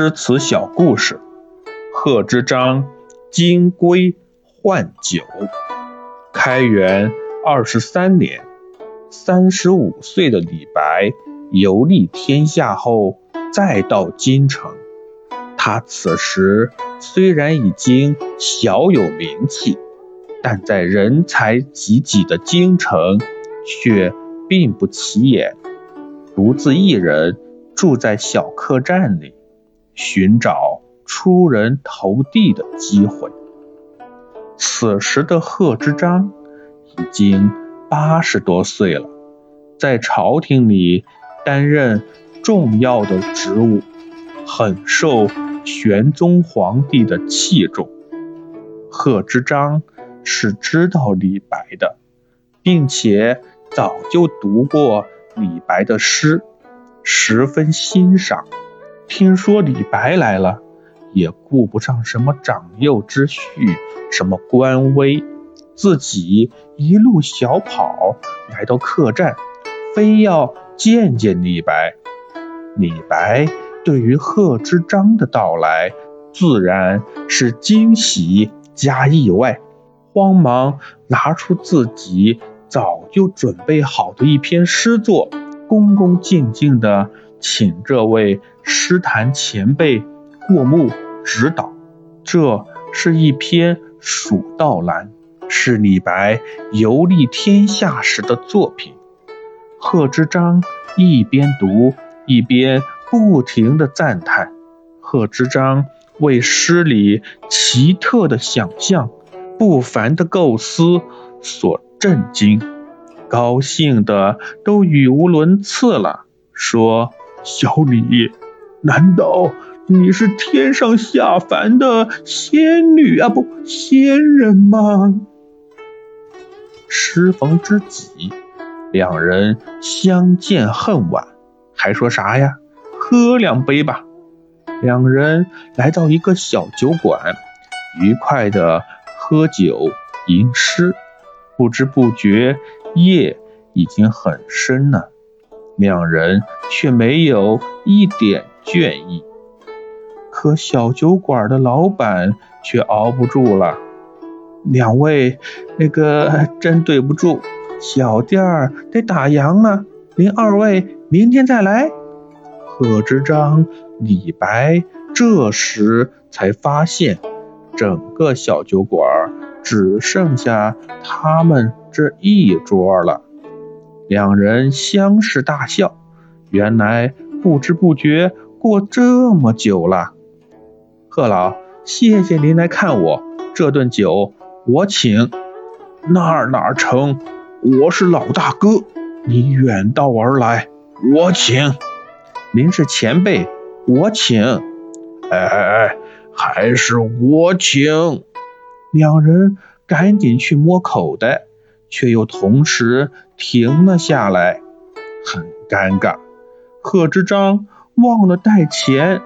诗词小故事：贺知章金龟换酒。开元二十三年，三十五岁的李白游历天下后，再到京城。他此时虽然已经小有名气，但在人才济济的京城却并不起眼，独自一人住在小客栈里。寻找出人头地的机会。此时的贺知章已经八十多岁了，在朝廷里担任重要的职务，很受玄宗皇帝的器重。贺知章是知道李白的，并且早就读过李白的诗，十分欣赏。听说李白来了，也顾不上什么长幼之序，什么官威，自己一路小跑来到客栈，非要见见李白。李白对于贺知章的到来，自然是惊喜加意外，慌忙拿出自己早就准备好的一篇诗作，恭恭敬敬的。请这位诗坛前辈过目指导。这是一篇《蜀道难》，是李白游历天下时的作品。贺知章一边读一边不停地赞叹，贺知章为诗里奇特的想象、不凡的构思所震惊，高兴的都语无伦次了，说。小李，难道你是天上下凡的仙女啊？不，仙人吗？时逢知己，两人相见恨晚，还说啥呀？喝两杯吧。两人来到一个小酒馆，愉快的喝酒吟诗，不知不觉夜已经很深了。两人却没有一点倦意，可小酒馆的老板却熬不住了。两位，那个真对不住，小店儿得打烊了，您二位明天再来。贺知章、李白这时才发现，整个小酒馆只剩下他们这一桌了。两人相视大笑，原来不知不觉过这么久了。贺老，谢谢您来看我，这顿酒我请。那哪成？我是老大哥，你远道而来，我请。您是前辈，我请。哎哎哎，还是我请。两人赶紧去摸口袋。却又同时停了下来，很尴尬。贺知章忘了带钱，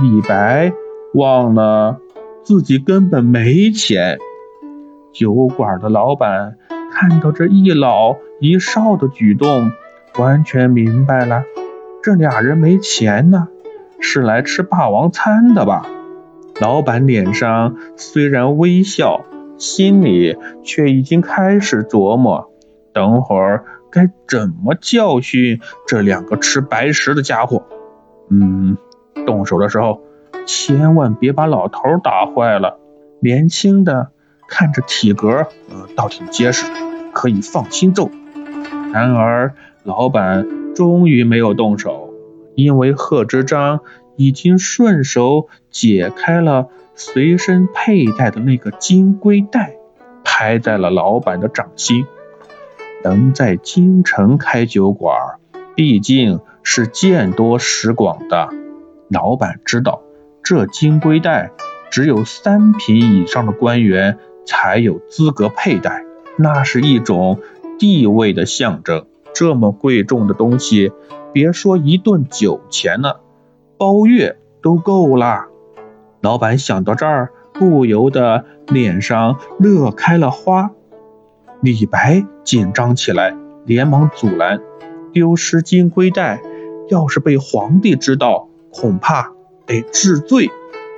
李白忘了自己根本没钱。酒馆的老板看到这一老一少的举动，完全明白了，这俩人没钱呢，是来吃霸王餐的吧？老板脸上虽然微笑。心里却已经开始琢磨，等会儿该怎么教训这两个吃白食的家伙。嗯，动手的时候千万别把老头打坏了。年轻的看着体格，呃，倒挺结实，可以放心揍。然而，老板终于没有动手，因为贺知章已经顺手解开了。随身佩戴的那个金龟带，拍在了老板的掌心。能在京城开酒馆，毕竟是见多识广的。老板知道，这金龟带只有三品以上的官员才有资格佩戴，那是一种地位的象征。这么贵重的东西，别说一顿酒钱了，包月都够了。老板想到这儿，不由得脸上乐开了花。李白紧张起来，连忙阻拦：“丢失金龟带，要是被皇帝知道，恐怕得治罪。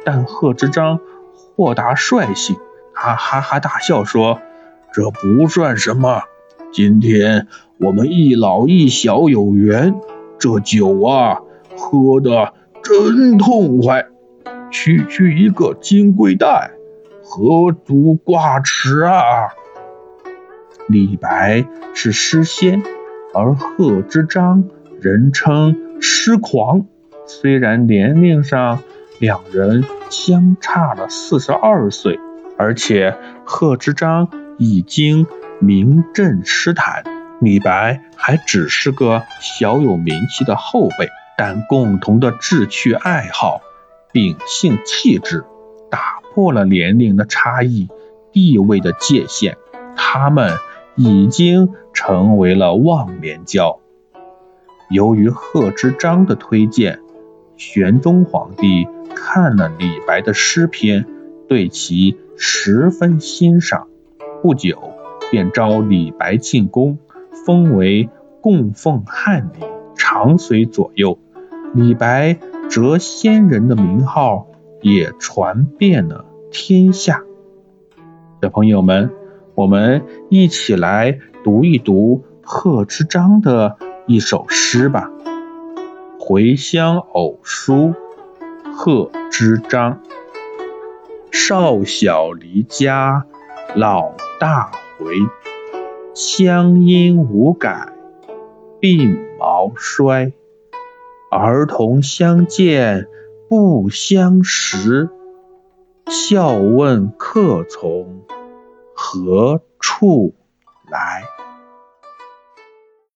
但贺知章豁达率性，他哈哈大笑说：“这不算什么。今天我们一老一小有缘，这酒啊，喝的真痛快。区区一个金龟袋，何足挂齿啊！”李白是诗仙，而贺知章人称诗狂。虽然年龄上两人相差了四十二岁，而且贺知章已经名震诗坛，李白还只是个小有名气的后辈。但共同的志趣爱好、秉性气质，打破了年龄的差异、地位的界限，他们。已经成为了忘年交。由于贺知章的推荐，玄宗皇帝看了李白的诗篇，对其十分欣赏。不久，便召李白进宫，封为供奉翰林，常随左右。李白谪仙人的名号也传遍了天下。小朋友们。我们一起来读一读贺知章的一首诗吧，《回乡偶书》贺知章。少小离家老大回，乡音无改鬓毛衰。儿童相见不相识，笑问客从。何处来？